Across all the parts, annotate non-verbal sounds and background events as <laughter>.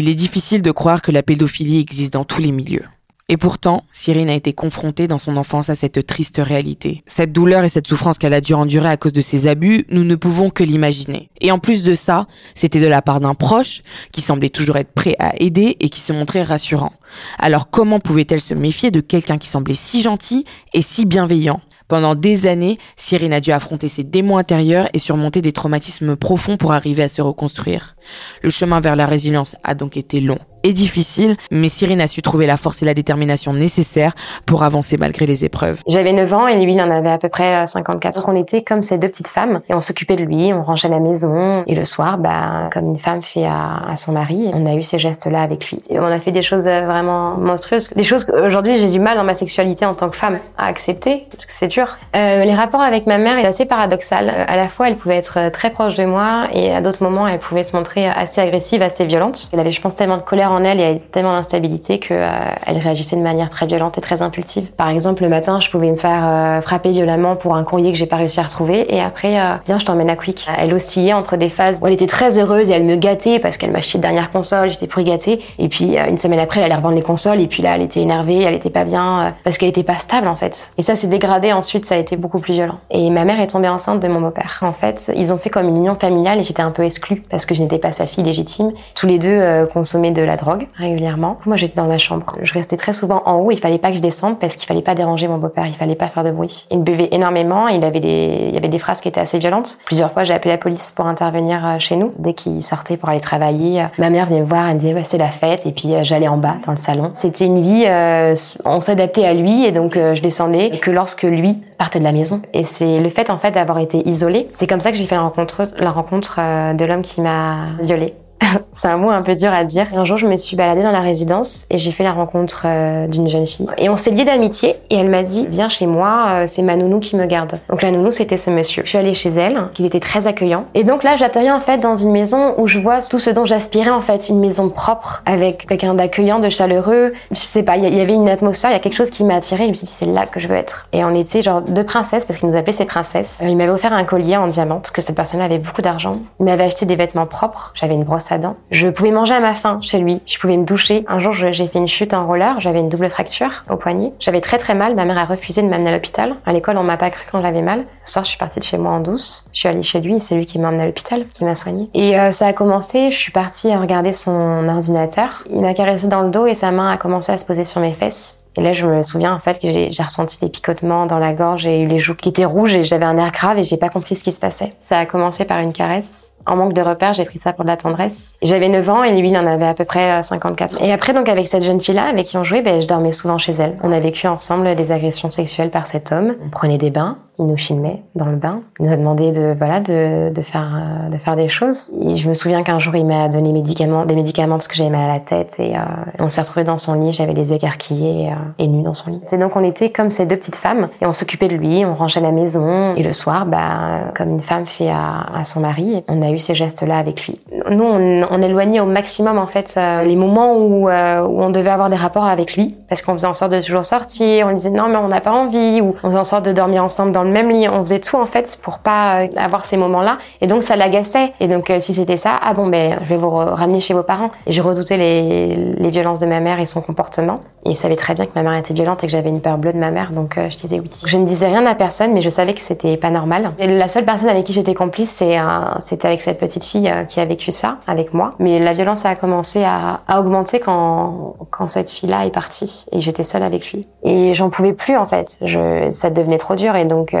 Il est difficile de croire que la pédophilie existe dans tous les milieux. Et pourtant, Cyrine a été confrontée dans son enfance à cette triste réalité. Cette douleur et cette souffrance qu'elle a dû endurer à cause de ses abus, nous ne pouvons que l'imaginer. Et en plus de ça, c'était de la part d'un proche qui semblait toujours être prêt à aider et qui se montrait rassurant. Alors comment pouvait-elle se méfier de quelqu'un qui semblait si gentil et si bienveillant? Pendant des années, Cyrine a dû affronter ses démons intérieurs et surmonter des traumatismes profonds pour arriver à se reconstruire. Le chemin vers la résilience a donc été long et difficile, mais Cyrine a su trouver la force et la détermination nécessaires pour avancer malgré les épreuves. J'avais 9 ans et lui, il en avait à peu près 54. Donc on était comme ces deux petites femmes et on s'occupait de lui, on rangeait la maison et le soir, bah, comme une femme fait à, son mari, on a eu ces gestes-là avec lui. On a fait des choses euh, vraiment monstrueuses, des choses qu'aujourd'hui j'ai du mal dans ma sexualité en tant que femme à accepter parce que c'est dur. Euh, les rapports avec ma mère est assez paradoxal. À la fois, elle pouvait être euh, très proche de moi et à d'autres moments, elle pouvait se montrer assez agressive, assez violente. Elle avait, je pense, tellement de colère en elle et tellement d'instabilité qu'elle euh, réagissait de manière très violente et très impulsive. Par exemple, le matin, je pouvais me faire euh, frapper violemment pour un courrier que j'ai pas réussi à retrouver et après, euh, viens, je t'emmène à Quick. Elle oscillait entre des phases où elle était très heureuse et elle me gâtait parce qu'elle m'achetait de dernière console, j'étais plus gâtée. Et puis, une semaine après, elle allait revendre les consoles et puis là, elle était énervée, elle était pas bien parce qu'elle était pas stable en fait. Et ça s'est dégradé ensuite, ça a été beaucoup plus violent. Et ma mère est tombée enceinte de mon beau-père. En fait, ils ont fait comme une union familiale et j'étais un peu exclue parce que je n'étais pas sa fille légitime. Tous les deux consommaient de la drogue régulièrement. Moi, j'étais dans ma chambre. Je restais très souvent en haut. Il fallait pas que je descende parce qu'il fallait pas déranger mon beau-père. Il fallait pas faire de bruit. Il buvait énormément. Il avait des, il y avait des phrases qui étaient assez violentes. Plusieurs fois, j'ai appelé la police pour intervenir euh, chez nous dès qu'il sortait pour aller travailler. Ma mère venait me voir. Elle me disait c'est la fête. Et puis euh, j'allais en bas dans le salon. C'était une vie. Euh, on s'adaptait à lui et donc je descendais que lorsque lui partait de la maison. Et c'est le fait en fait d'avoir été isolée. C'est comme ça que j'ai fait la rencontre de l'homme qui m'a violée. <laughs> c'est un mot un peu dur à dire. un jour, je me suis baladée dans la résidence et j'ai fait la rencontre euh, d'une jeune fille. Et on s'est liés d'amitié et elle m'a dit Viens chez moi, euh, c'est ma nounou qui me garde. Donc la nounou, c'était ce monsieur. Je suis allée chez elle, qu'il était très accueillant. Et donc là, j'atterris en fait dans une maison où je vois tout ce dont j'aspirais en fait, une maison propre avec quelqu'un d'accueillant, de chaleureux. Je sais pas, il y, avait une atmosphère, il y a quelque chose qui m'a attirée. Je me suis dit C'est là que je veux être. Et on était genre deux princesses parce qu'il nous appelait ses princesses. Euh, il m'avait offert un collier en diamant parce que cette personne avait beaucoup d'argent. Il m'avait acheté des vêtements propres. J'avais une brosse à. Je pouvais manger à ma faim chez lui. Je pouvais me doucher. Un jour, j'ai fait une chute en roller. J'avais une double fracture au poignet. J'avais très très mal. Ma mère a refusé de m'amener à l'hôpital. À l'école, on m'a pas cru quand j'avais mal. Ce soir, je suis partie de chez moi en douce. Je suis allée chez lui et c'est lui qui m'a emmenée à l'hôpital, qui m'a soignée. Et euh, ça a commencé. Je suis partie regarder son ordinateur. Il m'a caressé dans le dos et sa main a commencé à se poser sur mes fesses. Et là, je me souviens en fait que j'ai ressenti des picotements dans la gorge et eu les joues qui étaient rouges et j'avais un air grave et j'ai pas compris ce qui se passait. Ça a commencé par une caresse en manque de repères, j'ai pris ça pour de la tendresse. J'avais 9 ans et lui, il en avait à peu près 54. Euh, et après, donc, avec cette jeune fille-là, avec qui on jouait, ben, je dormais souvent chez elle. On a vécu ensemble des agressions sexuelles par cet homme. On prenait des bains il nous filmait dans le bain. Il nous a demandé de voilà de, de faire euh, de faire des choses. Et je me souviens qu'un jour il m'a donné des médicaments parce que j'avais mal à la tête et euh, on s'est retrouvés dans son lit. J'avais les yeux écarquillés et nus dans son lit. Et donc on était comme ces deux petites femmes et on s'occupait de lui, on rangeait la maison et le soir, bah comme une femme fait à, à son mari, on a eu ces gestes-là avec lui. Nous on, éloignait au maximum en fait les moments où, où on devait avoir des rapports avec lui parce qu'on faisait en sorte de toujours sortir. On disait non mais on n'a pas envie ou on faisait en sorte de dormir ensemble dans le même lit, on faisait tout en fait pour pas euh, avoir ces moments-là. Et donc ça l'agaçait. Et donc euh, si c'était ça, ah bon ben je vais vous ramener chez vos parents. Et je redoutais les, violences de ma mère et son comportement. Et il savait très bien que ma mère était violente et que j'avais une peur bleue de ma mère, donc euh, je disais oui. Je ne disais rien à personne, mais je savais que c'était pas normal. La seule personne avec qui j'étais complice, c'était avec cette petite fille qui a vécu ça avec moi. Mais la violence a commencé à, à augmenter quand quand cette fille-là est partie et j'étais seule avec lui. Et j'en pouvais plus en fait. Je, ça devenait trop dur et donc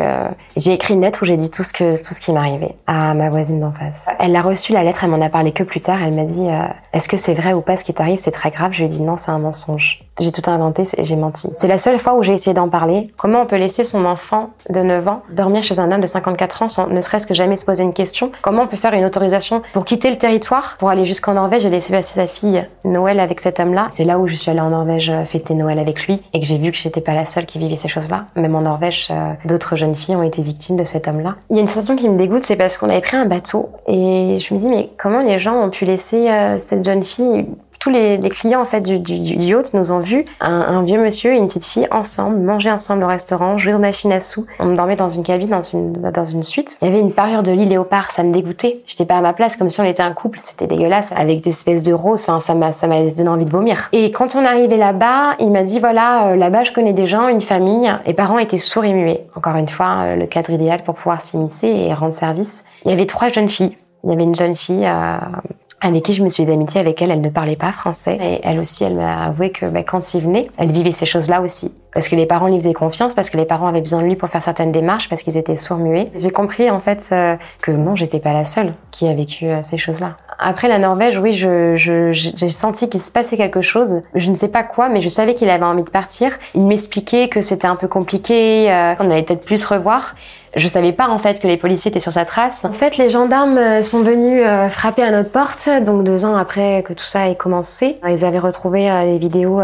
j'ai écrit une lettre où j'ai dit tout ce que tout ce qui m'arrivait à ma voisine d'en face. Elle a reçu la lettre, elle m'en a parlé que plus tard. Elle m'a dit euh, est-ce que c'est vrai ou pas ce qui t'arrive? C'est très grave. Je lui ai dit non, c'est un mensonge. J'ai tout inventé et j'ai menti. C'est la seule fois où j'ai essayé d'en parler. Comment on peut laisser son enfant de 9 ans dormir chez un homme de 54 ans sans ne serait-ce que jamais se poser une question? Comment on peut faire une autorisation pour quitter le territoire, pour aller jusqu'en Norvège et laisser passer sa fille Noël avec cet homme-là C'est là où je suis allée en Norvège euh, fêter Noël avec lui et que j'ai vu que j'étais pas la seule qui vivait ces choses-là. Même en Norvège, euh, d'autres jeunes filles ont été victimes de cet homme-là. Il y a une sensation qui me dégoûte, c'est parce qu'on avait pris un bateau et je me dis mais comment les gens ont pu laisser euh, cette jeune fille tous les, clients en fait du, du, du yacht nous ont vu un, vieux monsieur et une petite fille ensemble manger ensemble au restaurant, jouer aux machines à sous. On dormait dans une cabine, dans une dans une suite. Il y avait une parure de lit léopard, ça me dégoûtait. J'étais pas à ma place, comme si on était un couple. C'était dégueulasse, avec des espèces de roses. Enfin, ça m'a donné envie de vomir. Et quand on arrivé là-bas, il m'a dit voilà, euh, là-bas je connais des gens, une famille. Les parents étaient sourds et muets. Encore une fois, euh, le cadre idéal pour pouvoir s'immiscer et rendre service. Il y avait trois jeunes filles. Il y avait une jeune fille euh, avec qui je me suis d'amitié avec elle. Elle ne parlait pas français. Et elle aussi, elle m'a avoué que bah, quand il venait, elle vivait ces choses-là aussi. Parce que les parents lui faisaient confiance, parce que les parents avaient besoin de lui pour faire certaines démarches, parce qu'ils étaient sourds-muets. J'ai compris en fait euh, que non, j'étais pas la seule qui a vécu euh, ces choses-là. Après la Norvège, oui, je, je, j'ai senti qu'il se passait quelque chose. Je ne sais pas quoi, mais je savais qu'il avait envie de partir. Il m'expliquait que c'était un peu compliqué, euh, qu'on allait peut-être plus se revoir. Je savais pas en fait que les policiers étaient sur sa trace. En fait, les gendarmes euh, sont venus euh, frapper à notre porte, donc deux ans après que tout ça ait commencé. Ils avaient retrouvé euh, des vidéos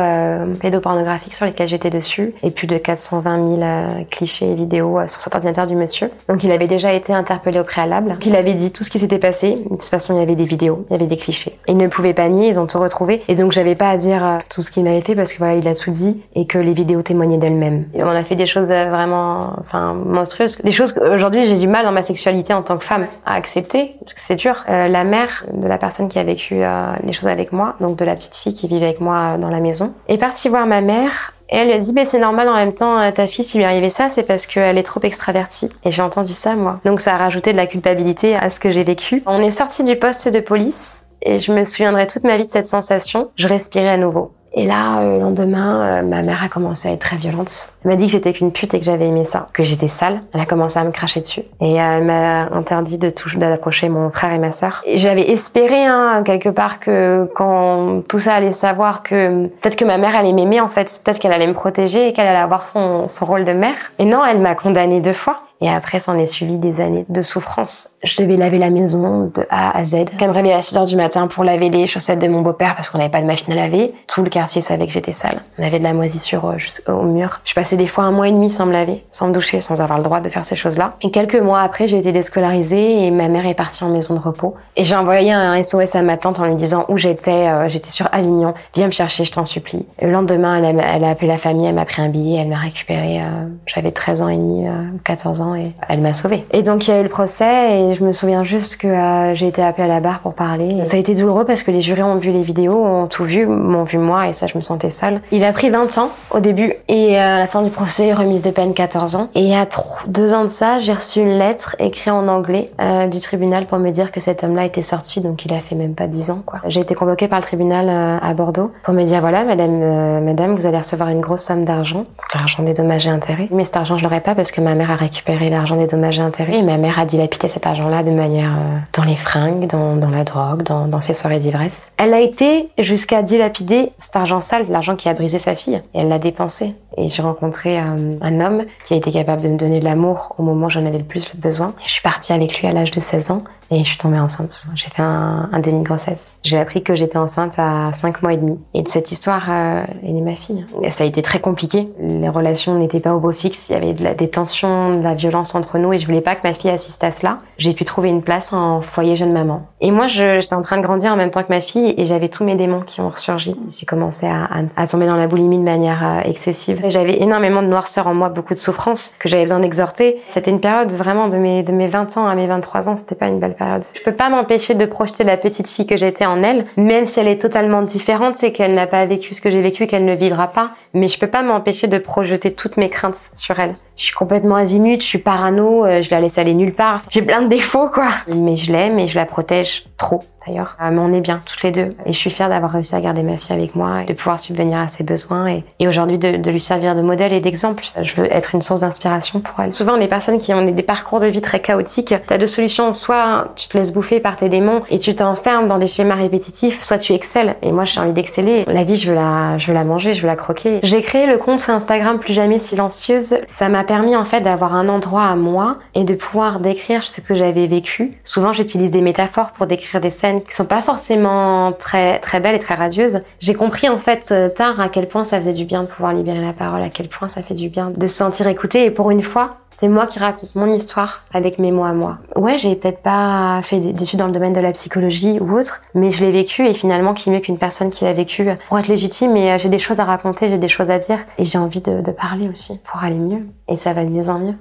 pédopornographiques sur lesquelles j'étais dessus, et plus de 420 000 clichés et vidéos sur cet ordinateur du monsieur. Donc il avait déjà été interpellé au préalable. Il avait dit tout ce qui s'était passé. De toute façon, il y avait des vidéos, il y avait des clichés. Il ne pouvait pas nier, ils ont tout retrouvé, et donc j'avais pas à dire tout ce qu'il avait fait parce que voilà, il a tout dit et que les vidéos témoignaient d'elles-mêmes. On a fait des choses vraiment, enfin monstrueuses, des choses qu'aujourd'hui j'ai du mal dans ma sexualité en tant que femme à accepter parce que c'est dur. Euh, la mère de la personne qui a vécu euh, les choses avec moi, donc de la petite fille qui vivait avec moi dans la maison, est partie voir ma mère et elle lui a dit, bah, c'est normal en même temps, euh, ta fille, s'il lui arrivait ça, c'est parce qu'elle est trop extravertie. Et j'ai entendu ça, moi. Donc ça a rajouté de la culpabilité à ce que j'ai vécu. On est sorti du poste de police et je me souviendrai toute ma vie de cette sensation. Je respirais à nouveau. Et là, euh, le lendemain, euh, ma mère a commencé à être très violente. Elle m'a dit que j'étais qu'une pute et que j'avais aimé ça, que j'étais sale. Elle a commencé à me cracher dessus. Et elle m'a interdit de toucher, d'approcher mon frère et ma sœur. J'avais espéré, hein, quelque part, que quand tout ça allait savoir que peut-être que ma mère allait m'aimer, en fait, peut-être qu'elle allait me protéger et qu'elle allait avoir son, son rôle de mère. Et non, elle m'a condamnée deux fois. Et après, s'en est suivi des années de souffrance. Je devais laver la maison de A à Z. Quand me réveillait à 6 heures du matin pour laver les chaussettes de mon beau-père parce qu'on n'avait pas de machine à laver, tout le quartier savait que j'étais sale. On avait de la moisissure euh, jusqu'au mur. Je passais des fois un mois et demi sans me laver, sans me doucher, sans avoir le droit de faire ces choses-là. Et quelques mois après, j'ai été déscolarisée et ma mère est partie en maison de repos. Et j'ai envoyé un SOS à ma tante en lui disant où j'étais. Euh, j'étais sur Avignon. Viens me chercher, je t'en supplie. Le lendemain, elle a, appelé la famille, elle m'a pris un billet, elle m'a récupéré. Euh, J'avais 13 ans et demi, 14 ans et elle m'a sauvée. Et donc il y a eu le procès et je me souviens juste que euh, j'ai été appelée à la barre pour parler. Ça a été douloureux parce que les jurés ont vu les vidéos, ont tout vu, m'ont vu moi et ça je me sentais seule. Il a pris 20 ans au début et euh, à la fin du procès, remise de peine 14 ans. Et a deux ans de ça, j'ai reçu une lettre écrite en anglais euh, du tribunal pour me dire que cet homme-là était sorti, donc il a fait même pas 10 ans. J'ai été convoquée par le tribunal à Bordeaux pour me dire voilà madame, madame vous allez recevoir une grosse somme d'argent, l'argent des dommages et intérêts. Mais cet argent je l'aurais pas parce que ma mère a récupéré l'argent des dommages et intérêts et ma mère a dilapidé cet argent-là de manière euh, dans les fringues, dans, la drogue, dans, ses soirées d'ivresse. Elle a été jusqu'à dilapider cet argent sale, l'argent qui a brisé sa fille, et elle l'a dépensé. Et j'ai rencontré euh, un homme qui a été capable de me donner de l'amour au moment où j'en avais le plus besoin. je suis partie avec lui à l'âge de 16 ans et je suis tombée enceinte. J'ai fait un, un déni de grossesse. J'ai appris que j'étais enceinte à 5 mois et demi. Et de cette histoire euh, est ma fille. Ça a été très compliqué. Les relations n'étaient pas au beau fixe. Il y avait des tensions, de la violence entre nous et je voulais pas que ma fille assiste à cela. J'ai pu trouver une place en foyer jeune maman. Et moi, j'étais en train de grandir en même temps que ma fille et j'avais tous mes démons qui ont ressurgi. J'ai commencé à, à, à, tomber dans la boulimie de manière euh, excessive. J'avais énormément de noirceur en moi, beaucoup de souffrance que j'avais besoin d'exhorter. C'était une période vraiment de mes, de mes 20 ans à mes 23 ans. C'était pas une belle période. Je peux pas m'empêcher de projeter la petite fille que j'étais en elle, même si elle est totalement différente, c'est qu'elle n'a pas vécu ce que j'ai vécu, qu'elle ne vivra pas. Mais je peux pas m'empêcher de projeter toutes mes craintes sur elle. Je suis complètement azimut, je suis parano, euh, je la laisse aller nulle part. J'ai plein de défauts, quoi. Mais je l'aime et je la protège trop d'ailleurs. Euh, mais on est bien toutes les deux. Et je suis fière d'avoir réussi à garder ma fille avec moi et de pouvoir subvenir à ses besoins et, et aujourd'hui de, de, lui servir de modèle et d'exemple. Je veux être une source d'inspiration pour elle. Souvent, les personnes qui ont des parcours de vie très chaotiques, t'as deux solutions. Soit tu te laisses bouffer par tes démons et tu t'enfermes dans des schémas répétitifs, soit tu excelles. Et moi, j'ai envie d'exceller. La vie, je veux la, je veux la manger, je veux la croquer. J'ai créé le compte Instagram Plus Jamais Silencieuse. Ça m'a permis en fait d'avoir un endroit à moi et de pouvoir décrire ce que j'avais vécu. Souvent, j'utilise des métaphores pour décrire des scènes qui sont pas forcément très très belles et très radieuses. J'ai compris en fait euh, tard à quel point ça faisait du bien de pouvoir libérer la parole, à quel point ça fait du bien de se sentir écouté. Et pour une fois, C'est moi qui raconte mon histoire avec mes mots à moi. Ouais, j'ai peut-être pas fait d'études dans le domaine de la psychologie ou autre, mais je l'ai vécu et finalement, qui mieux qu'une personne qui l'a vécu pour être légitime et euh, j'ai des choses à raconter, j'ai des choses à dire et j'ai envie de, de parler aussi pour aller mieux. Et ça va de mieux en mieux.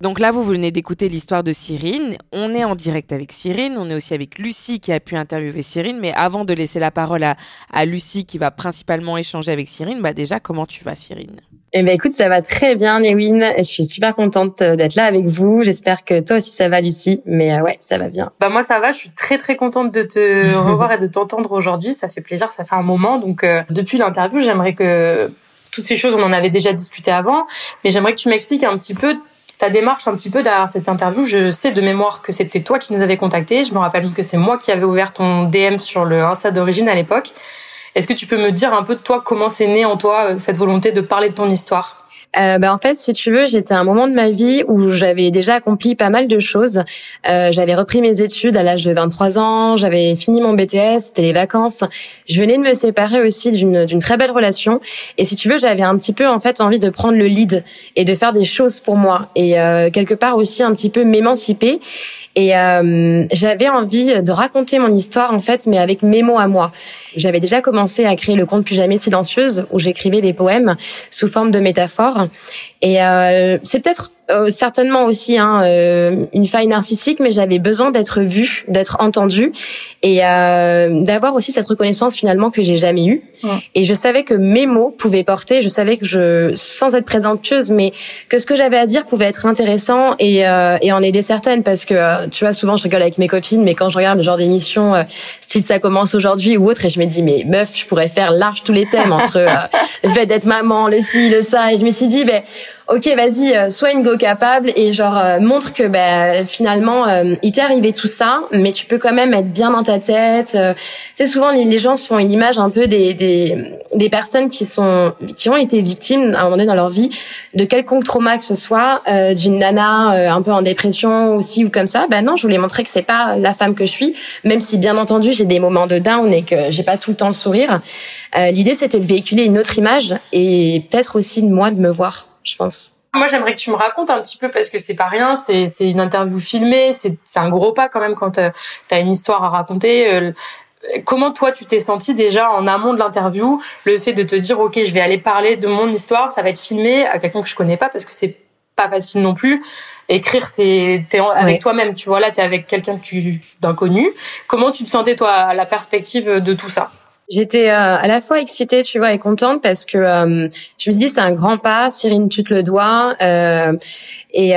Donc là, vous venez d'écouter l'histoire de Cyrine. On est en direct avec Cyrine. On est aussi avec Lucie qui a pu interviewer Cyrine. Mais avant de laisser la parole à, à Lucie qui va principalement échanger avec Cyrine, bah déjà, comment tu vas, Cyrine? Eh ben écoute, ça va très bien, Newin. Je suis super contente euh, d'être là avec vous. J'espère que toi aussi ça va, Lucie. Mais euh, ouais, ça va bien. Bah moi ça va. Je suis très très contente de te <laughs> revoir et de t'entendre aujourd'hui. Ça fait plaisir. Ça fait un moment. Donc euh, depuis l'interview, j'aimerais que toutes ces choses, on en avait déjà discuté avant, mais j'aimerais que tu m'expliques un petit peu ta démarche un petit peu derrière cette interview. Je sais de mémoire que c'était toi qui nous avais contacté. Je me rappelle que c'est moi qui avais ouvert ton DM sur le Insta d'origine à l'époque. Est-ce que tu peux me dire un peu de toi comment c'est né en toi euh, cette volonté de parler de ton histoire? Euh, bah, en fait, si tu veux, j'étais à un moment de ma vie où j'avais déjà accompli pas mal de choses. Euh, j'avais repris mes études à l'âge de 23 ans, j'avais fini mon BTS, c'était les vacances. Je venais de me séparer aussi d'une d'une très belle relation. Et si tu veux, j'avais un petit peu en fait envie de prendre le lead et de faire des choses pour moi et euh, quelque part aussi un petit peu m'émanciper. Et euh, j'avais envie de raconter mon histoire en fait, mais avec mes mots à moi. J'avais déjà commencé à créer le compte Plus jamais silencieuse où j'écrivais des poèmes sous forme de métaphores. Et euh, c'est peut-être euh, certainement aussi hein, euh, une faille narcissique, mais j'avais besoin d'être vue, d'être entendue et euh, d'avoir aussi cette reconnaissance finalement que j'ai jamais eue. Et je savais que mes mots pouvaient porter. Je savais que je, sans être présentueuse, mais que ce que j'avais à dire pouvait être intéressant et, euh, et en aider certaines. Parce que tu vois, souvent je rigole avec mes copines, mais quand je regarde le genre d'émission, si ça commence aujourd'hui ou autre, et je me dis mais meuf, je pourrais faire large tous les thèmes entre le fait d'être maman, le ci, le ça, et je me suis dit ben ok, vas-y, euh, sois une go capable et genre euh, montre que ben finalement euh, il t'est arrivé tout ça, mais tu peux quand même être bien dans ta tête. tu sais, souvent les, gens se font une image un peu des, des des personnes qui sont qui ont été victimes à un moment donné dans leur vie de quelconque trauma que ce soit, d'une nana un peu en dépression aussi ou comme ça. Ben non, je voulais montrer que c'est pas la femme que je suis, même si bien entendu j'ai des moments de down et que j'ai pas tout le temps le sourire. L'idée c'était de véhiculer une autre image et peut-être aussi de moi de me voir je pense. Moi, j'aimerais que tu me racontes un petit peu parce que c'est pas rien, c'est une interview filmée, c'est c'est un gros pas quand même quand euh, tu as une histoire à raconter. Euh, comment toi tu t'es senti déjà en amont de l'interview, le fait de te dire ok, je vais aller parler de mon histoire, ça va être filmé à quelqu'un que je connais pas parce que c'est pas facile non plus. Écrire, c'est t'es avec toi-même, tu vois là, t'es avec quelqu'un que tu d'inconnu. Comment tu te sentais toi à la perspective de tout ça? J'étais euh, à la fois excitée, tu vois, et contente parce que euh, je me suis dit c'est un grand pas, Cyrine, tu te le dois. Euh, et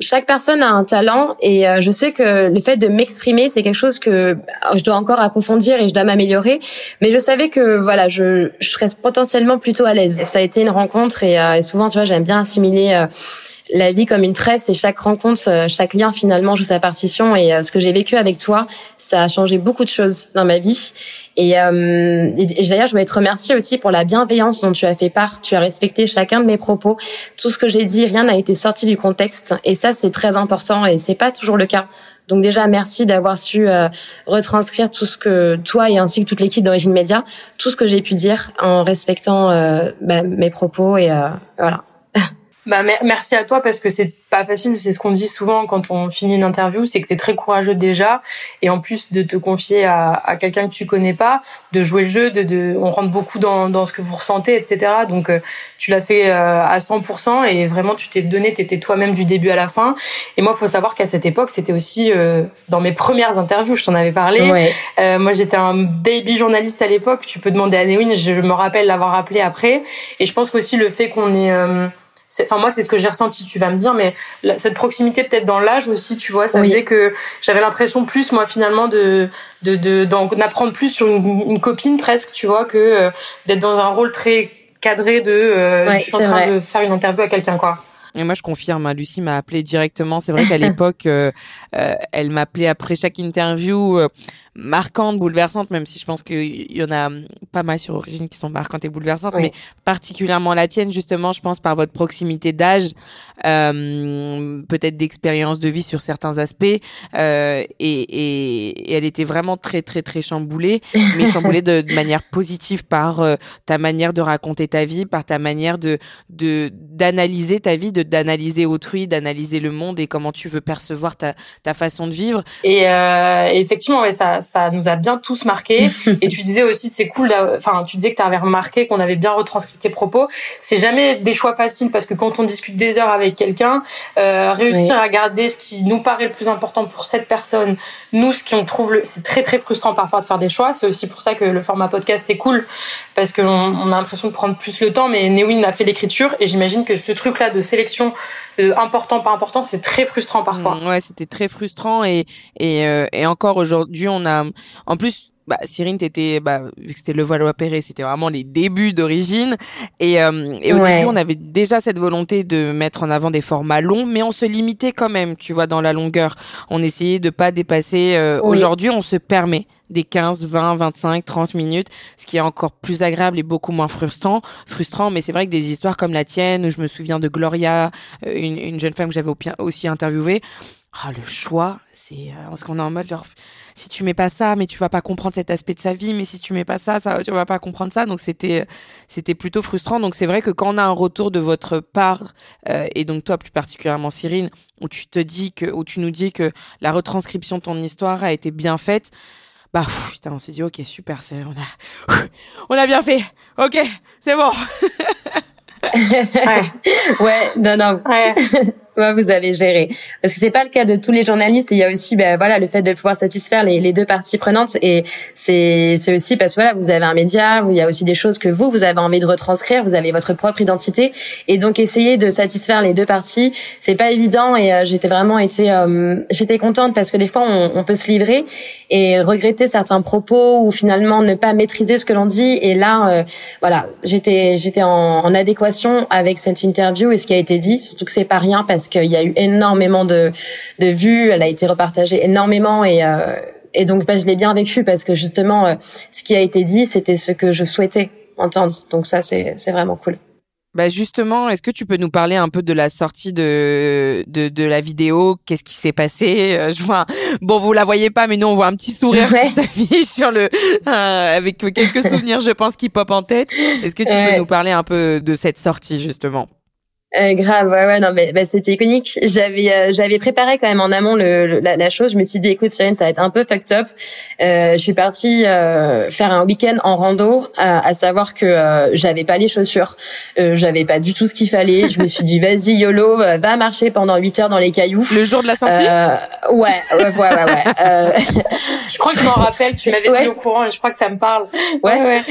chaque personne a un talent et je sais que le fait de m'exprimer, c'est quelque chose que je dois encore approfondir et je dois m'améliorer. Mais je savais que voilà, je, je serais potentiellement plutôt à l'aise. Ça a été une rencontre et, et souvent, tu vois, j'aime bien assimiler la vie comme une tresse et chaque rencontre, euh, chaque lien finalement joue sa partition. Et euh, ce que j'ai vécu avec toi, ça a changé beaucoup de choses dans ma vie. Et, euh, d'ailleurs, je voulais te remercier aussi pour la bienveillance dont tu as fait part. Tu as respecté chacun de mes propos. Tout ce que j'ai dit, rien n'a été sorti du contexte. Et ça, c'est très important et c'est pas toujours le cas. Donc déjà, merci d'avoir su retranscrire tout ce que toi et ainsi que toute l'équipe d'Origine Média, tout ce que j'ai pu dire en respectant bah, mes propos et voilà. Bah, merci à toi parce que c'est pas facile, c'est ce qu'on dit souvent quand on finit une interview, c'est que c'est très courageux déjà et en plus de te confier à, à quelqu'un que tu connais pas, de jouer le jeu, de, de on rentre beaucoup dans, dans ce que vous ressentez, etc. Donc euh, tu l'as fait euh, à 100% et vraiment tu t'es donné, t'étais toi-même du début à la fin. Et moi, faut savoir qu'à cette époque, c'était aussi euh, dans mes premières interviews, je t'en avais parlé. moi, j'étais un baby journaliste à l'époque. Tu peux demander à Newin, je me rappelle l'avoir appelé après. Et je pense qu'aussi le fait qu'on ait enfin moi c'est ce que j'ai ressenti tu vas me dire mais cette proximité peut-être dans l'âge aussi tu vois ça faisait que j'avais l'impression plus moi finalement de de d'en apprendre plus sur une, copine presque tu vois que euh, d'être dans un rôle très cadré de euh, je suis en train de faire une interview à quelqu'un quoi. Et moi, je confirme, hein, Lucie m'a appelé directement. C'est vrai qu'à <laughs> l'époque, euh, elle m'appelait après chaque interview marquantes, bouleversantes, même si je pense qu'il y en a pas mal sur Origine qui sont marquantes et bouleversantes, mais particulièrement la tienne, justement, je pense par votre proximité d'âge, euh, peut-être d'expérience de vie sur certains aspects, euh, et, et, elle était vraiment très très très chamboulée, <laughs> mais chamboulée de, de manière positive par euh, ta manière de raconter ta vie, par ta manière de de d'analyser ta vie, de d'analyser autrui, d'analyser le monde et comment tu veux percevoir ta ta façon de vivre. Et euh, effectivement, ouais, ça ça nous a bien tous marqué. <laughs> et tu disais aussi c'est cool, enfin tu disais que tu avais remarqué qu'on avait bien retranscrit tes propos. C'est jamais des choix faciles parce que quand on discute des heures avec quelqu'un, euh, réussir à garder ce qui nous paraît le plus important pour cette personne, nous ce qu'on trouve le, c'est très très frustrant parfois de faire des choix. C'est aussi pour ça que le format podcast est cool parce qu'on on a l'impression de prendre plus le temps. Mais Newin a fait l'écriture et j'imagine que ce truc-là de sélection de important pas important, c'est très frustrant parfois. Mm, ouais, c'était très frustrant et, euh, et encore aujourd'hui on a en plus bah, Cyrine, t'étais, bah, vu que c'était le Valois-Perret, c'était vraiment les débuts d'origine. Et, euh, et au début, on avait déjà cette volonté de mettre en avant des formats longs, mais on se limitait quand même, tu vois, dans la longueur. On essayait de pas dépasser. Euh, aujourd'hui, on se permet des 15, 20, 25, 30 minutes, ce qui est encore plus agréable et beaucoup moins frustrant. Frustrant, mais c'est vrai que des histoires comme la tienne, où je me souviens de Gloria, euh, une, une jeune femme que j'avais aussi interviewée. Ah, le choix, c'est parce qu'on est en mode genre si tu mets pas ça, mais tu vas pas comprendre cet aspect de sa vie, mais si tu mets pas ça, ça tu vas pas comprendre ça. Donc c'était c'était plutôt frustrant. Donc c'est vrai que quand on a un retour de votre part euh, et donc toi plus particulièrement Cyrine, où tu te dis que où tu nous dis que la retranscription de ton histoire a été bien faite, bah putain, on s'est dit ok super, c'est on a <laughs> on a bien fait. OK, c'est bon. <laughs> <laughs> ouais. ouais, non non. Ouais. Vous avez géré. Parce que c'est pas le cas de tous les journalistes. Il y a aussi, ben, voilà, le fait de pouvoir satisfaire les, les deux parties prenantes. Et c'est, c'est aussi parce que voilà, vous avez un média où il y a aussi des choses que vous, vous avez envie de retranscrire. Vous avez votre propre identité. Et donc, essayer de satisfaire les deux parties, c'est pas évident. Et euh, j'étais vraiment été, euh, j'étais contente parce que des fois, on, on, peut se livrer et regretter certains propos ou finalement ne pas maîtriser ce que l'on dit. Et là, euh, voilà, j'étais, j'étais en, en adéquation avec cette interview et ce qui a été dit. Surtout que c'est pas rien parce qu'il y a eu énormément de, de vues, elle a été repartagée énormément et euh, et donc bah, je l'ai bien vécu parce que justement euh, ce qui a été dit c'était ce que je souhaitais entendre. Donc ça c'est c'est vraiment cool. Bah justement, est-ce que tu peux nous parler un peu de la sortie de de, de la vidéo? Qu'est-ce qui s'est passé? Euh, Je vois, bon, vous la voyez pas, mais nous on voit un petit sourire qui s'affiche sur le, avec quelques souvenirs, je pense, qui pop en tête. Est-ce que tu peux nous parler un peu de cette sortie justement? Euh, grave, ouais, ouais, non, mais bah, c'était iconique. J'avais, euh, j'avais préparé quand même en amont le, la, la, chose. Je me suis dit, écoute, Cyrine, ça va être un peu fucked up. Euh, je suis partie euh, faire un week-end en rando, à, à savoir que euh, j'avais pas les chaussures, j'avais pas du tout ce qu'il fallait. Je me suis dit, vas-y, yolo, va marcher pendant 8 heures dans les cailloux. Le jour de la sortie? ouais, ouais, ouais, ouais. ouais <laughs> je crois que je m'en rappelle. Tu m'avais ouais. mis au courant et je crois que ça me parle. Ouais. ouais.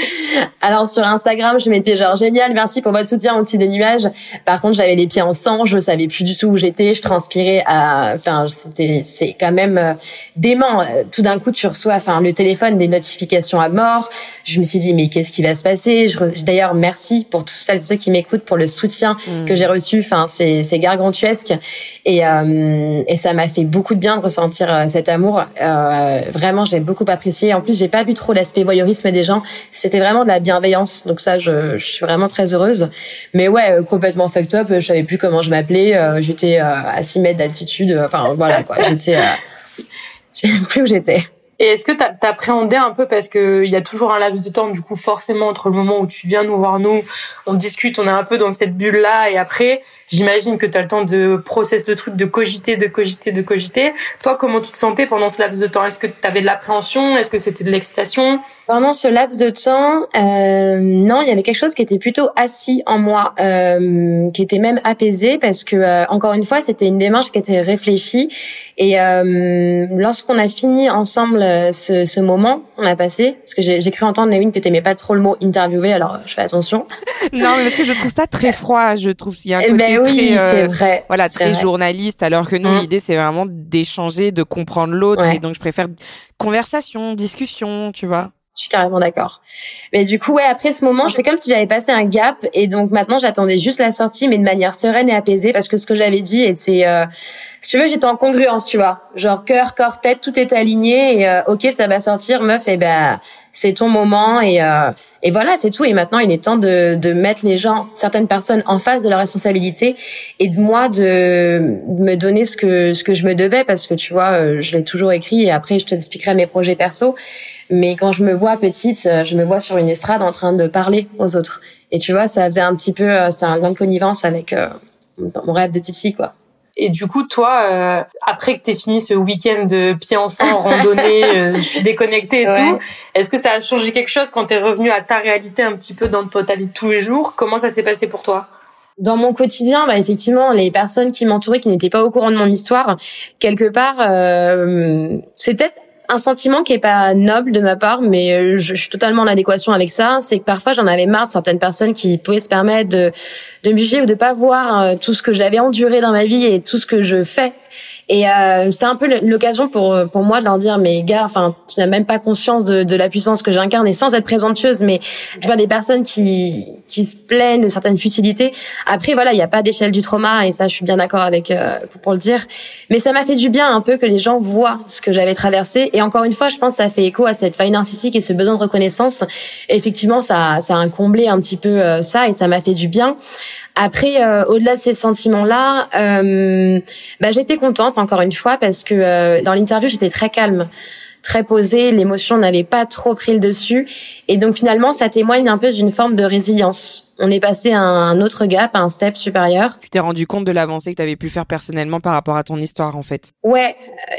Alors sur Instagram, je m'étais genre génial, merci pour votre soutien au petit des nuages. Par j'avais les pieds en sang, je savais plus du tout où j'étais, je transpirais à, enfin, c'était, c'est quand même euh, dément. Tout d'un coup, tu reçois, enfin, le téléphone, des notifications à mort. Je me suis dit, mais qu'est-ce qui va se passer? Je, d'ailleurs, merci pour tous celles et ceux qui m'écoutent pour le soutien mm. que j'ai reçu. Enfin, c'est, c'est gargantuesque. Et, euh, et ça m'a fait beaucoup de bien de ressentir euh, cet amour. Euh, vraiment, j'ai beaucoup apprécié. En plus, j'ai pas vu trop l'aspect voyeurisme des gens. C'était vraiment de la bienveillance. Donc ça, je, je suis vraiment très heureuse. Mais ouais, complètement je savais plus comment je m'appelais, euh, j'étais euh, à 6 mètres d'altitude, enfin voilà quoi, j'étais, euh, <laughs> je sais plus où j'étais. Et est-ce que tu appréhendé un peu parce que il y a toujours un laps de temps du coup forcément entre le moment où tu viens nous voir nous, on discute, on est un peu dans cette bulle là et après j'imagine que tu as le temps de process le truc, de cogiter, de cogiter, de cogiter. Toi comment tu te sentais pendant ce laps de temps? Est-ce que tu avais de l'appréhension? Est-ce que c'était de l'excitation? Pendant ce laps de temps, euh, non, il y avait quelque chose qui était plutôt assis en moi, euh, qui était même apaisé parce que euh, encore une fois c'était une démarche qui était réfléchie. Et euh, lorsqu'on a fini ensemble euh, ce, ce, moment on a passé Parce que j'ai cru entendre, Lewin, que t'aimais pas trop le mot interviewer, alors je fais attention. <laughs> non, mais parce que je trouve ça très <laughs> froid. Je trouve qu'il y a un eh côté ben oui, très, euh, vrai, voilà, très journaliste, alors que nous, mm. l'idée, c'est vraiment d'échanger, de comprendre l'autre. Et donc, je préfère conversation, discussion, tu vois. Je suis carrément d'accord. Mais du coup, ouais, après ce moment, c'est comme si j'avais passé un gap et donc maintenant j'attendais juste la sortie, mais de manière sereine et apaisée parce que ce que j'avais dit était euh, si tu veux, j'étais en congruence, tu vois. Genre cœur, corps, tête, tout est aligné et euh, ok, ça va sortir, meuf. Et ben, c'est ton moment et euh, et voilà, c'est tout. Et maintenant, il est temps de de mettre les gens, certaines personnes, en face de leurs responsabilités et de moi de me donner ce que ce que je me devais parce que tu vois, euh, je l'ai toujours écrit et après je t'expliquerai mes projets perso. Mais quand je me vois petite, je me vois sur une estrade en train de parler aux autres. Et tu vois, ça faisait un petit peu, c'est un lien de connivence avec mon rêve de petite fille, quoi. Et du coup, toi, euh, après que t'aies fini ce week-end de pied en sang, randonnée, <laughs> euh, je suis déconnectée et tout, est-ce que ça a changé quelque chose quand t'es revenu à ta réalité un petit peu dans ta vie de tous les jours? Comment ça s'est passé pour toi? Dans mon quotidien, bah effectivement, les personnes qui m'entouraient, qui n'étaient pas au courant de mon histoire, quelque part, euh, c'est peut-être un sentiment qui est pas noble de ma part, mais euh, je, suis totalement en adéquation avec ça. C'est que parfois j'en avais marre de certaines personnes qui pouvaient se permettre de, de me juger ou de pas voir euh, tout ce que j'avais enduré dans ma vie et tout ce que je fais et euh, c'était un peu l'occasion pour pour moi de leur dire mais gars, enfin tu n'as même pas conscience de, de la puissance que j'incarne et sans être présentueuse, mais je vois des personnes qui qui se plaignent de certaines futilités. Après voilà, il n'y a pas d'échelle du trauma et ça je suis bien d'accord avec euh, pour, le dire. Mais ça m'a fait du bien un peu que les gens voient ce que j'avais traversé et encore une fois je pense que ça fait écho à cette faille narcissique et ce besoin de reconnaissance. Effectivement ça ça a comblé un petit peu euh, ça et ça m'a fait du bien. Après, euh, au-delà de ces sentiments-là, euh, bah, j'étais contente encore une fois parce que euh, dans l'interview j'étais très calme, très posée, l'émotion n'avait pas trop pris le dessus, et donc finalement ça témoigne un peu d'une forme de résilience on est passé à un autre gap, à un step supérieur. Tu t'es rendu compte de l'avancée que tu avais pu faire personnellement par rapport à ton histoire en fait? Ouais,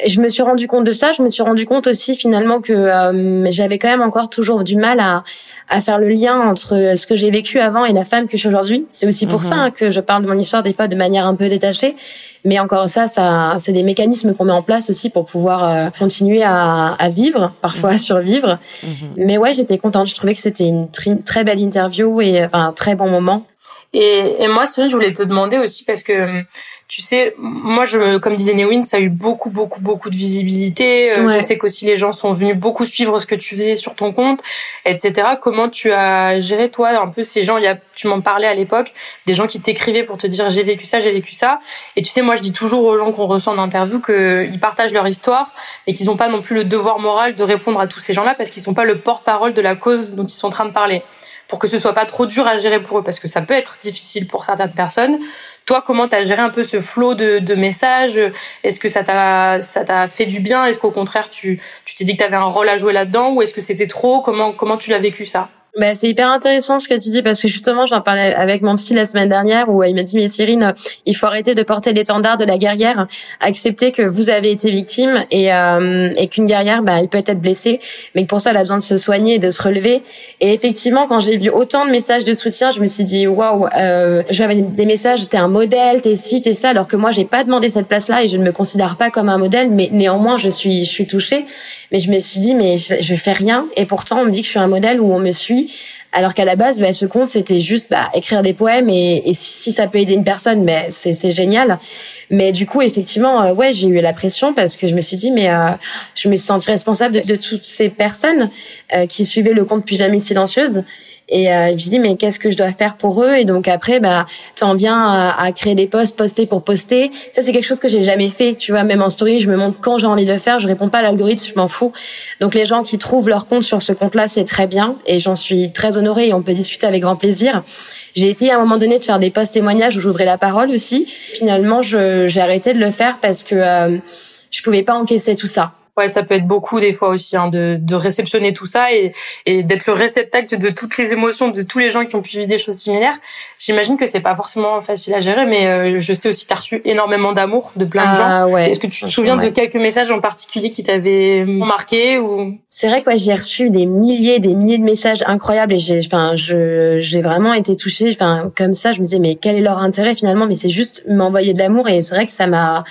je me suis rendu compte de ça. Je me suis rendu compte aussi finalement que euh, j'avais quand même encore toujours du mal à, à faire le lien entre ce que j'ai vécu avant et la femme que je suis aujourd'hui. C'est aussi pour mhm. ça hein, que je parle de mon histoire des fois de manière un peu détachée. Mais encore ça, ça c'est des mécanismes qu'on met en place aussi pour pouvoir euh, continuer à, à, vivre, parfois à mhm. survivre. Mhm. Mais ouais, j'étais contente. Je trouvais que c'était une très belle interview et enfin très bon moment. Et, et moi, Cyril, je voulais te demander aussi parce que tu sais, moi, je, comme disait Newin, ça a eu beaucoup, beaucoup, beaucoup de visibilité. Euh, je sais qu'aussi les gens sont venus beaucoup suivre ce que tu faisais sur ton compte, etc. Comment tu as géré toi un peu ces gens? Il y a, tu m'en parlais à l'époque, des gens qui t'écrivaient pour te dire j'ai vécu ça, j'ai vécu ça. Et tu sais, moi, je dis toujours aux gens qu'on reçoit en interview qu'ils partagent leur histoire, et qu'ils n'ont pas non plus le devoir moral de répondre à tous ces gens-là parce qu'ils sont pas le porte-parole de la cause dont ils sont en train de parler pour que ce soit pas trop dur à gérer pour eux parce que ça peut être difficile pour certaines personnes. Toi, comment t'as géré un peu ce flot de, de messages? Est-ce que ça t'a ça t'a fait du bien? Est-ce qu'au contraire tu tu t'es dit que t'avais un rôle à jouer là-dedans? Ou est-ce que c'était trop? Comment comment tu l'as vécu ça? Bah, c'est hyper intéressant ce que tu dis parce que justement j'en parlais avec mon psy la semaine dernière où il m'a dit mais Cyrine il faut arrêter de porter l'étendard de la guerrière. Accepter que vous avez été victime et, euh, et qu'une guerrière bah, elle peut être blessée. Mais que pour ça elle a besoin de se soigner et de se relever. Et effectivement quand j'ai vu autant de messages de soutien je me suis dit waouh euh, j'avais des messages t'es un modèle t'es ci t'es ça alors que moi j'ai pas demandé cette place là et je ne me considère pas comme un modèle mais néanmoins je suis je suis touchée. Mais je me suis dit mais je, je fais rien. Et pourtant on me dit que je suis un modèle où on me suit alors qu'à la base, bah, ce compte, c'était juste bah, écrire des poèmes et, si, ça peut aider une personne, mais c'est génial. Mais du coup, effectivement, euh, ouais, j'ai eu la pression parce que je me suis dit, mais euh, je me suis sentie responsable de, toutes ces personnes euh, qui suivaient le compte jamais silencieuse et euh, je dis mais qu'est-ce que je dois faire pour eux? Et donc après, bah, t'en viens à, à, créer des posts, poster pour poster. Ça c'est quelque chose que j'ai jamais fait. Tu vois, même en story, je me montre quand j'ai envie de le faire. Je réponds pas à l'algorithme, je m'en fous. Donc les gens qui trouvent leur compte sur ce compte-là, c'est très bien et j'en suis très honorée et on peut discuter avec grand plaisir. J'ai essayé à un moment donné de faire des posts témoignages où j'ouvrais la parole aussi. Finalement, j'ai arrêté de le faire parce que euh, je pouvais pas encaisser tout ça ouais, ça peut être beaucoup des fois aussi hein, de, de réceptionner tout ça et, et d'être le réceptacle de toutes les émotions de tous les gens qui ont pu vivre des choses similaires. J'imagine que c'est pas forcément facile à gérer, mais euh, je sais aussi que tu as reçu énormément d'amour de plein de ah, gens. Est-ce que tu te souviens de quelques messages en particulier qui t'avaient marqué ou? C'est vrai que j'ai reçu des milliers, des milliers de messages incroyables et j'ai, enfin, je, j'ai vraiment été touchée. Enfin, comme ça, je me disais mais quel est leur intérêt finalement? Mais c'est juste m'envoyer de l'amour et c'est vrai que ça m'a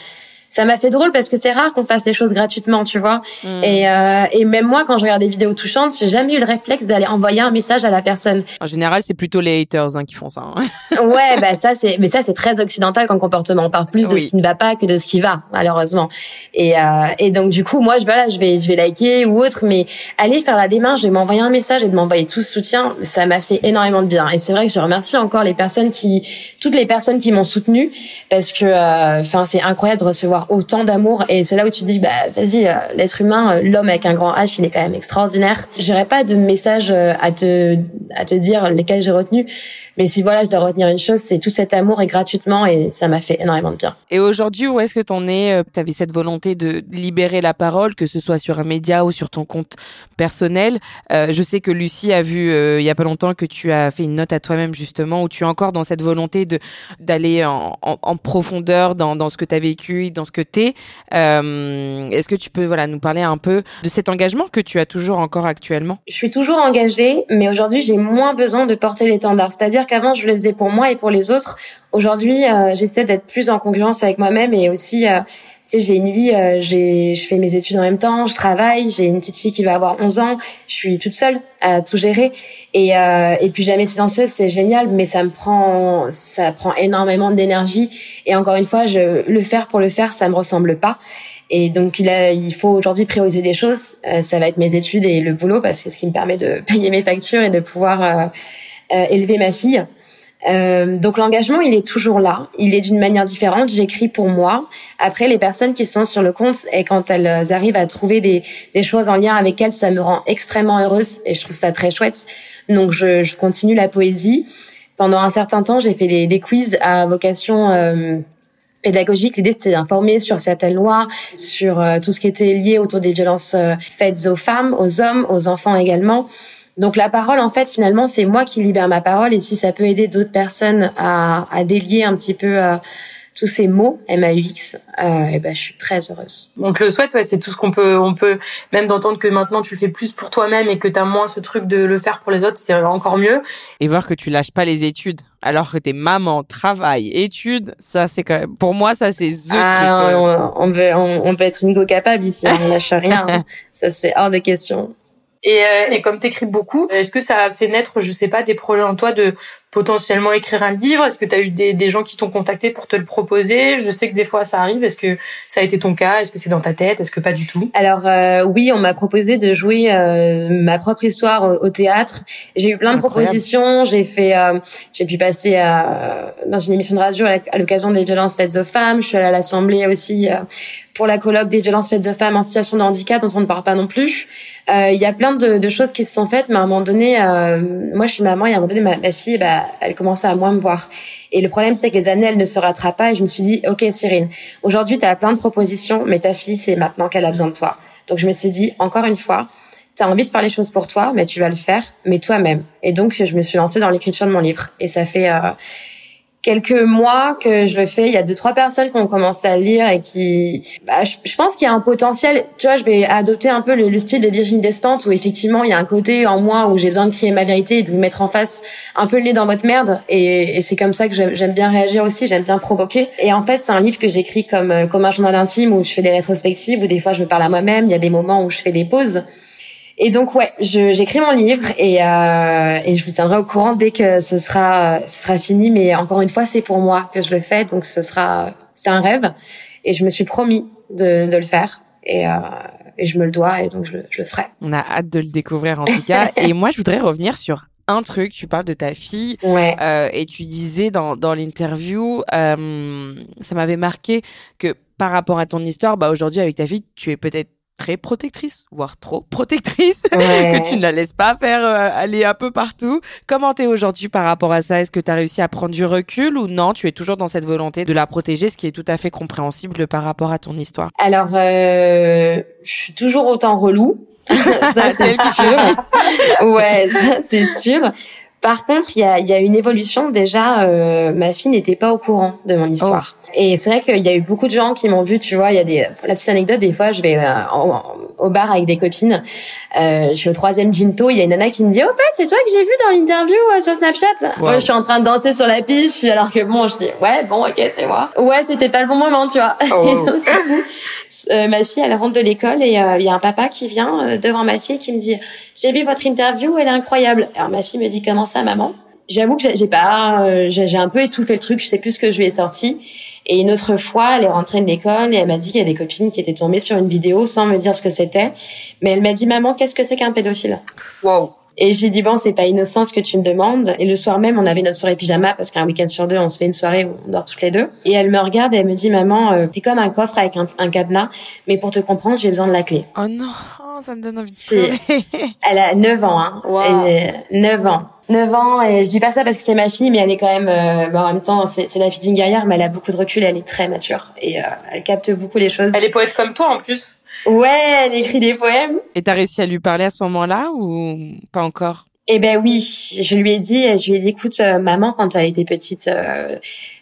ça m'a fait drôle parce que c'est rare qu'on fasse les choses gratuitement, tu vois. Mm. Et, euh, et même moi, quand je regarde des vidéos touchantes, j'ai jamais eu le réflexe d'aller envoyer un message à la personne. En général, c'est plutôt les haters hein, qui font ça. Hein. <laughs> ouais, bah ça c'est, mais ça c'est très occidental comme comportement. On parle plus de ce qui ne va pas que de ce qui va, malheureusement. Et, euh, et donc du coup, moi, je voilà, je vais, je vais liker ou autre, mais aller faire la démarche de m'envoyer un message et de m'envoyer tout ce soutien, ça m'a fait énormément de bien. Et c'est vrai que je remercie encore les personnes qui, toutes les personnes qui m'ont soutenu parce que, euh, enfin, c'est incroyable de recevoir autant d'amour. Et c'est là où tu dis, bah vas-y, l'être humain, l'homme avec un grand H, il est quand même extraordinaire. J'aurais pas de message à te à te dire lesquels j'ai retenu. Mais si voilà, je dois retenir une chose, c'est tout cet amour et gratuitement et ça m'a fait énormément de bien. Et aujourd'hui, où est-ce que t'en es Tu avais cette volonté de libérer la parole, que ce soit sur un média ou sur ton compte personnel? Euh, je sais que Lucie a vu euh, il y a pas longtemps que tu as fait une note à toi-même justement où tu es encore dans cette volonté de d'aller en, en, profondeur dans, dans ce que tu as vécu, dans ce que tu es. Euh, est-ce que tu peux voilà nous parler un peu de cet engagement que tu as toujours encore actuellement? Je suis toujours engagée, mais aujourd'hui j'ai moins besoin de porter l'étendard. C'est-à-dire qu'avant je le faisais pour moi et pour les autres. Aujourd'hui, j'essaie d'être plus en concurrence avec moi-même et aussi tu sais, j'ai une vie, euh, j'ai, je fais mes études en même temps, je travaille, j'ai une petite fille qui va avoir 11 ans, je suis toute seule à tout gérer. Et, euh, et puis jamais silencieuse, c'est génial, mais ça me prend, ça prend énormément d'énergie. Et encore une fois, je, le faire pour le faire, ça me ressemble pas. Et donc il, a, il faut aujourd'hui prioriser des choses. Euh, ça va être mes études et le boulot parce que c'est ce qui me permet de <laughs> payer mes factures et de pouvoir euh, euh élever ma fille. Euh, donc l'engagement, il est toujours là. Il est d'une manière différente. J'écris pour moi. Après, les personnes qui sont sur le compte et quand elles arrivent à trouver des, des choses en lien avec elles, ça me rend extrêmement heureuse et je trouve ça très chouette. Donc je, je continue la poésie. Pendant un certain temps, j'ai fait des, des quiz à vocation euh, pédagogique. L'idée, c'était d'informer sur certaines lois, sur euh, tout ce qui était lié autour des violences euh, faites aux femmes, aux hommes, aux enfants également. Donc la parole, en fait, finalement, c'est moi qui libère ma parole. Et si ça peut aider d'autres personnes à, à délier un petit peu euh, tous ces mots MAUX, euh, et ben je suis très heureuse. On te le souhaite, ouais, c'est tout ce qu'on peut, on peut même d'entendre que maintenant tu le fais plus pour toi-même et que tu as moins ce truc de le faire pour les autres, c'est encore mieux. Et voir que tu lâches pas les études alors que t'es maman, travail, études, ça c'est quand même, pour moi ça c'est the ah, on, on, peut, on, peut être une go capable ici, on lâche rien, <laughs> ça c'est hors de question. Et, euh, et comme t'écris beaucoup, est-ce que ça a fait naître, je sais pas, des projets en toi de potentiellement écrire un livre? Est-ce que tu as eu des, des, gens qui t'ont contacté pour te le proposer? Je sais que des fois ça arrive. Est-ce que ça a été ton cas? Est-ce que c'est dans ta tête? Est-ce que pas du tout? Alors euh, oui, on m'a proposé de jouer euh, ma propre histoire au, théâtre. J'ai eu plein de propositions. J'ai fait, euh, j'ai pu passer dans une émission de radio à l'occasion des violences faites aux femmes. Je suis allée à l'Assemblée aussi pour la colloque des violences faites aux femmes en situation de handicap dont on ne parle pas non plus. Il y a plein de, de, choses qui se sont faites, mais à un moment donné, moi je suis maman et à un moment donné ma, ma fille, bah, elle commençait à moins me voir. Et le problème, c'est que les années, elles ne se rattrapent pas. Et je me suis dit, OK, Cyrine, aujourd'hui, tu as plein de propositions, mais ta fille, c'est maintenant qu'elle a besoin de toi. Donc, je me suis dit, encore une fois, tu as envie de faire les choses pour toi, mais tu vas le faire, mais toi-même. Et donc, je me suis lancée dans l'écriture de mon livre. Et ça fait... Euh, quelques mois que je le fais. Il y a deux trois personnes qui ont commencé à lire et qui, bah, je, pense qu'il y a un potentiel. Tu vois, je vais adopter un peu le, style de Virginie Despentes où effectivement il y a un côté en moi où j'ai besoin de crier ma vérité et de vous mettre en face un peu le nez dans votre merde. Et, et c'est comme ça que j'aime bien réagir aussi. J'aime bien provoquer. Et en fait, c'est un livre que j'écris comme comme un journal intime où je fais des rétrospectives où des fois je me parle à moi-même. Il y a des moments où je fais des pauses. Et donc ouais, j'écris mon livre et, euh, et je vous tiendrai au courant dès que ce sera ce sera fini. Mais encore une fois, c'est pour moi que je le fais, donc ce sera c'est un rêve et je me suis promis de, de le faire et, euh, et je me le dois et donc je, je le ferai. On a hâte de le découvrir en tout cas. <laughs> et moi, je voudrais revenir sur un truc. Tu parles de ta fille ouais. euh, et tu disais dans dans l'interview, euh, ça m'avait marqué que par rapport à ton histoire, bah aujourd'hui avec ta fille, tu es peut-être très protectrice, voire trop protectrice, <laughs> que tu ne la laisses pas faire euh, aller un peu partout. Comment t'es aujourd'hui par rapport à ça? Est-ce que tu as réussi à prendre du recul ou non? Tu es toujours dans cette volonté de la protéger, ce qui est tout à fait compréhensible par rapport à ton histoire. Alors, euh, je suis toujours autant relou. <laughs> ça c'est sûr? ouais, ça c'est sûr. Par contre, il y a, y a, une évolution. Déjà, euh, ma fille n'était pas au courant de mon histoire. Oh. Et c'est vrai qu'il y a eu beaucoup de gens qui m'ont vu. Tu vois, il y a des. Pour la petite anecdote, des fois, je vais euh, au bar avec des copines. Euh, je suis au troisième ginto. Il y a une nana qui me dit, au fait, c'est toi que j'ai vu dans l'interview euh, sur Snapchat? Moi, je suis en train de danser sur la piste. Alors que bon, je dis, ouais, bon, ok, c'est moi. Ouais, c'était pas le bon moment, tu vois. Oh. <laughs> Euh, ma fille, elle rentre de l'école et il y a un papa qui vient devant ma fille qui me dit, j'ai vu votre interview, elle est incroyable. Alors ma fille me dit, comment ça, maman? J'avoue que j'ai pas, j'ai un peu étouffé le truc. Je sais plus ce que je lui ai sorti. Et une autre fois, elle est rentrée de l'école et elle m'a dit qu'il y a des copines qui étaient tombées sur une vidéo sans me dire ce que c'était. Mais elle m'a dit, maman, qu'est-ce que c'est qu'un pédophile? Wow. Et j'ai dit bon, c'est pas innocent ce que tu me demandes. Et le soir même, on avait notre soirée pyjama parce qu'un week-end sur deux, on se fait une soirée où on dort toutes les deux. Et elle me regarde et elle me dit maman, euh, t'es comme un coffre avec un, cadenas, mais pour te comprendre, j'ai besoin de la clé. Oh non, oh, ça me donne envie de <laughs> Elle a 9 ans, hein. Wow. Elle, 9 ans. 9 ans et je dis pas ça parce que c'est ma fille mais elle est quand même euh, bah, en même temps c'est la fille d'une guerrière mais elle a beaucoup de recul elle est très mature et euh, elle capte beaucoup les choses. Elle est poète comme toi en plus. Ouais elle écrit des poèmes. Et t'as réussi à lui parler à ce moment-là ou pas encore? Eh ben oui je lui ai dit je lui ai dit écoute euh, maman quand elle était petite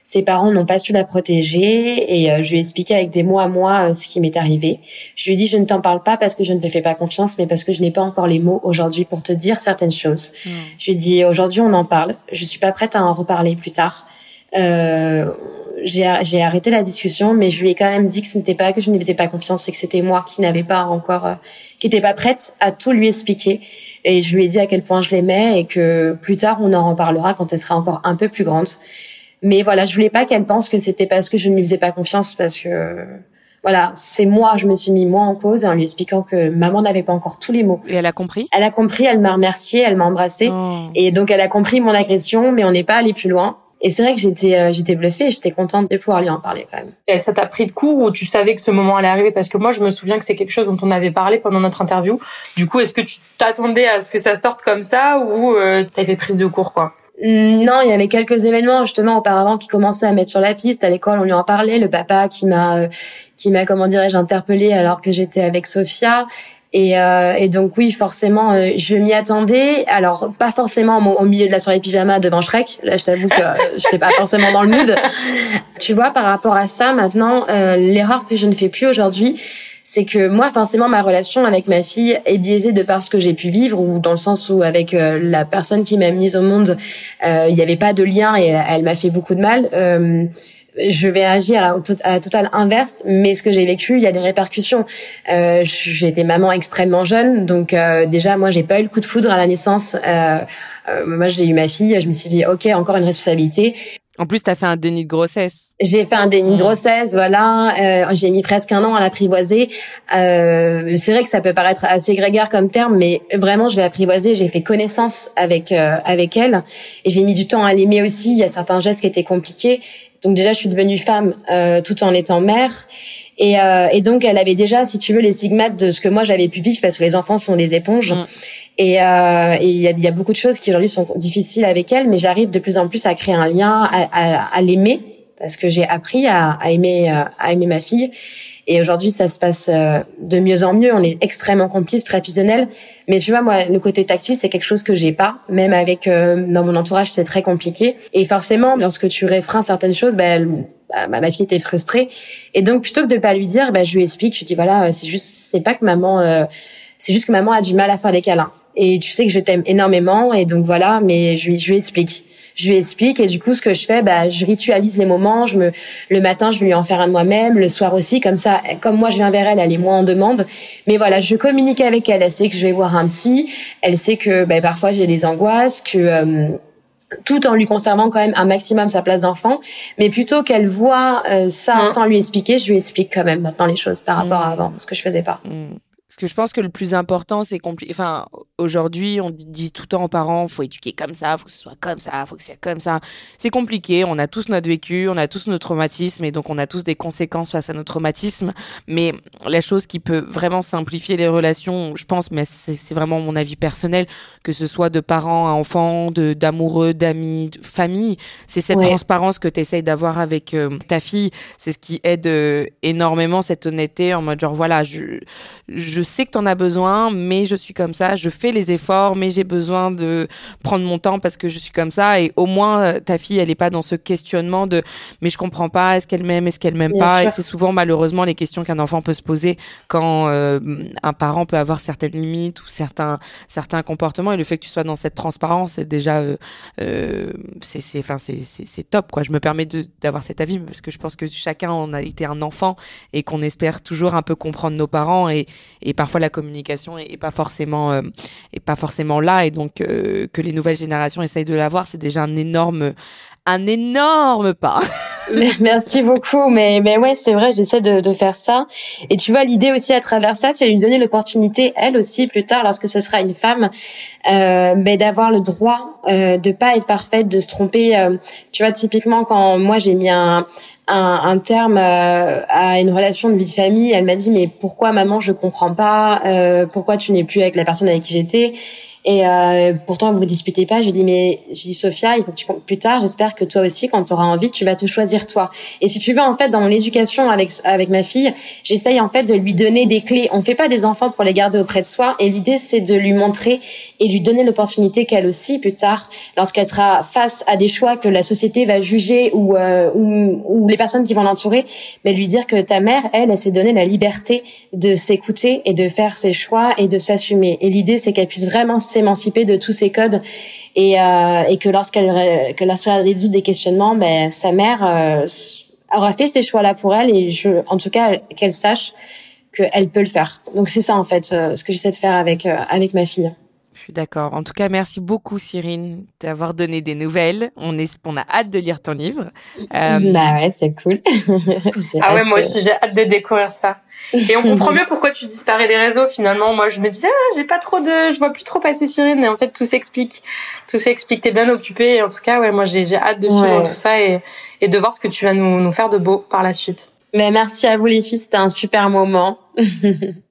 ses parents n'ont pas su la protéger et euh, je lui ai expliqué avec des mots à moi euh, ce qui m'est arrivé. Je lui ai dit je ne t'en parle pas parce que je ne te fais pas confiance, mais parce que je n'ai pas encore les mots aujourd'hui pour te dire certaines choses. Hmm. Je lui ai dit aujourd'hui on en parle. Je suis pas prête à en reparler plus tard. Euh, j'ai arrêté la discussion, mais je lui ai quand même dit que ce n'était pas que je ne lui faisais pas confiance et que c'était moi qui n'avais pas encore, euh, qui n'était pas prête à tout lui expliquer. Et je lui ai dit à quel point je l'aimais et que plus tard on en reparlera quand elle sera encore un peu plus grande. Mais voilà, je voulais pas qu'elle pense que c'était parce que je ne lui faisais pas confiance, parce que voilà, c'est moi, je me suis mis moi en cause en lui expliquant que maman n'avait pas encore tous les mots. Et elle a compris? Elle a compris, elle m'a remercié, elle m'a embrassé. Oh. Et donc elle a compris mon agression, mais on n'est pas allé plus loin. Et c'est vrai que j'étais euh, j'étais bluffée, j'étais contente de pouvoir lui en parler quand même. Et ça t'a pris de court ou tu savais que ce moment allait arriver? Parce que moi je me souviens que c'est quelque chose dont on avait parlé pendant notre interview. Du coup, est-ce que tu t'attendais à ce que ça sorte comme ça ou euh, t'as été prise de court quoi? Non, il y avait quelques événements justement auparavant qui commençaient à mettre sur la piste. À l'école, on lui en parlait. Le papa qui m'a, euh, qui m'a, comment dirais-je, interpellé alors que j'étais avec Sophia. Et, euh, et, donc oui, forcément, euh, je m'y attendais. Alors pas forcément au, milieu de la soirée pyjama devant Shrek. Là, je t'avoue que je <laughs> j'étais pas forcément dans le mood. Tu vois, par rapport à ça, maintenant, l'erreur que je ne fais plus aujourd'hui, c'est que moi, forcément, ma relation avec ma fille est biaisée de par ce que j'ai pu vivre, ou dans le sens où avec euh, la personne qui m'a mise au monde, euh, il n'y avait pas de lien et elle m'a fait beaucoup de mal. Euh, je vais agir à, à total inverse, mais ce que j'ai vécu, il y a des répercussions. Euh, j'ai été maman extrêmement jeune, donc euh, déjà moi j'ai pas eu le coup de foudre à la naissance. Euh, moi j'ai eu ma fille, je me suis dit ok encore une responsabilité. En plus, tu as fait un déni de grossesse. J'ai fait un déni de mmh. grossesse, voilà. Euh, j'ai mis presque un an à l'apprivoiser. Euh, c'est vrai que ça peut paraître assez grégaire comme terme, mais vraiment, je l'ai apprivoisée. J'ai fait connaissance avec euh, avec elle, et j'ai mis du temps à l'aimer aussi. Il y a certains gestes qui étaient compliqués. Donc déjà, je suis devenue femme euh, tout en étant mère. Et, euh, et, donc, elle avait déjà, si tu veux, les stigmates de ce que moi j'avais pu vivre, parce que les enfants sont des éponges. Mmh. Et euh, il y, a, y, a, beaucoup de choses qui aujourd'hui sont difficiles avec elle, mais j'arrive de plus en plus à créer un lien, à, à, à l'aimer, parce que j'ai appris à, à aimer, euh, à aimer ma fille. Et aujourd'hui, ça se passe euh, de mieux en mieux. On est extrêmement complices, très fusionnels. Mais tu vois, moi, le côté tactile, c'est quelque chose que j'ai pas. Même avec euh, dans mon entourage, c'est très compliqué. Et forcément, lorsque tu réfreins certaines choses, ben bah, ma fille était frustrée. Et donc, plutôt que de pas lui dire, ben je lui explique. Je dis voilà, c'est juste, c'est pas que maman, c'est juste que maman a du mal à faire des câlins et tu sais que je t'aime énormément. Et donc voilà. Mais je lui, je lui explique. Je lui explique. Et du coup ce que je fais bah je ritualise les moments. Je me le matin je vais lui en faire un de moi-même. Le soir aussi comme ça comme moi je viens vers elle elle est moins en demande. Mais voilà je communique avec elle. Elle sait que je vais voir un psy. Elle sait que bah, parfois j'ai des angoisses que euh, tout en lui conservant quand même un maximum sa place d'enfant, mais plutôt qu'elle voit euh, ça mmh. sans lui expliquer, je lui explique quand même maintenant les choses par rapport à mmh. avant, ce que je faisais pas. Mmh. Parce que je pense que le plus important, c'est compliqué. Enfin, aujourd'hui, on dit tout le temps aux parents, faut éduquer comme ça, faut que ce soit comme ça, faut que ce soit comme ça. C'est compliqué. On a tous notre vécu, on a tous nos traumatismes, et donc on a tous des conséquences face à nos traumatismes. Mais la chose qui peut vraiment simplifier les relations, je pense, mais c'est vraiment mon avis personnel, que ce soit de parents à enfants, de d'amoureux, d'amis, de famille, c'est cette transparence que tu essayes d'avoir avec euh, ta fille. C'est ce qui aide euh, énormément cette honnêteté en mode genre voilà, je je sais que tu en as besoin, mais je suis comme ça, je fais les efforts, mais j'ai besoin de prendre mon temps parce que je suis comme ça. Et au moins, euh, ta fille, elle n'est pas dans ce questionnement de mais je comprends pas, est-ce qu'elle m'aime, est-ce qu'elle m'aime pas? Et c'est souvent malheureusement les questions qu'un enfant peut se poser quand euh, un parent peut avoir certaines limites ou certains certains comportements. Et le fait que tu sois dans cette transparence, c'est déjà euh, euh c'est c'est enfin c'est c'est top quoi. Je me permets d'avoir cet avis parce que je pense que chacun a été un enfant et qu'on espère toujours un peu comprendre nos parents et et parfois la communication est, pas forcément euh, est pas forcément là et donc euh, que les nouvelles générations essayent de l'avoir c'est déjà un énorme un énorme pas. <laughs> Merci beaucoup, mais mais ouais, c'est vrai, j'essaie de, de faire ça. Et tu vois, l'idée aussi à travers ça, c'est lui donner l'opportunité, elle aussi, plus tard, lorsque ce sera une femme, euh, mais d'avoir le droit euh, de pas être parfaite, de se tromper. Euh, tu vois, typiquement quand moi j'ai mis un un, terme euh, à une relation de vie de famille, elle m'a dit mais pourquoi maman je comprends pas, euh, pourquoi tu n'es plus avec la personne avec qui j'étais? Et euh, pourtant, vous vous disputez pas. Je dis, mais je dis, Sophia, il faut que tu plus tard. J'espère que toi aussi, quand tu auras envie, tu vas te choisir toi. Et si tu veux, en fait, dans mon éducation avec avec ma fille, j'essaye en fait de lui donner des clés. On fait pas des enfants pour les garder auprès de soi. Et l'idée, c'est de lui montrer et lui donner l'opportunité qu'elle aussi, plus tard, lorsqu'elle sera face à des choix que la société va juger ou euh, ou, ou, les personnes qui vont l'entourer, mais lui dire que ta mère, elle, elle s'est donné la liberté de s'écouter et de faire ses choix et de s'assumer. Et l'idée, c'est qu'elle puisse vraiment s'émanciper de tous ces codes et, euh, et que lorsqu'elle que lorsqu'elle résout des questionnements, ben sa mère euh, aura fait ces choix-là pour elle et je, en tout cas qu'elle sache qu'elle peut le faire. Donc c'est ça en fait euh, ce que j'essaie de faire avec euh, avec ma fille. Je suis d'accord. En tout cas, merci beaucoup, Cyrine, d'avoir donné des nouvelles. On, est, on a hâte de lire ton livre. Euh... Bah ouais, c'est cool. <laughs> ah ouais, moi aussi, j'ai hâte de découvrir ça. Et on comprend mieux pourquoi tu disparais des réseaux finalement. Moi, je me disais, ah, j'ai pas trop de, je vois plus trop passer Cyrine. Et en fait, tout s'explique. Tout s'explique. T'es bien occupée. Et en tout cas, ouais, moi, j'ai, j'ai hâte de suivre tout ça et, et de voir ce que tu vas nous, nous faire de beau par la suite. Mais merci à vous les filles. C'était un super moment. <laughs>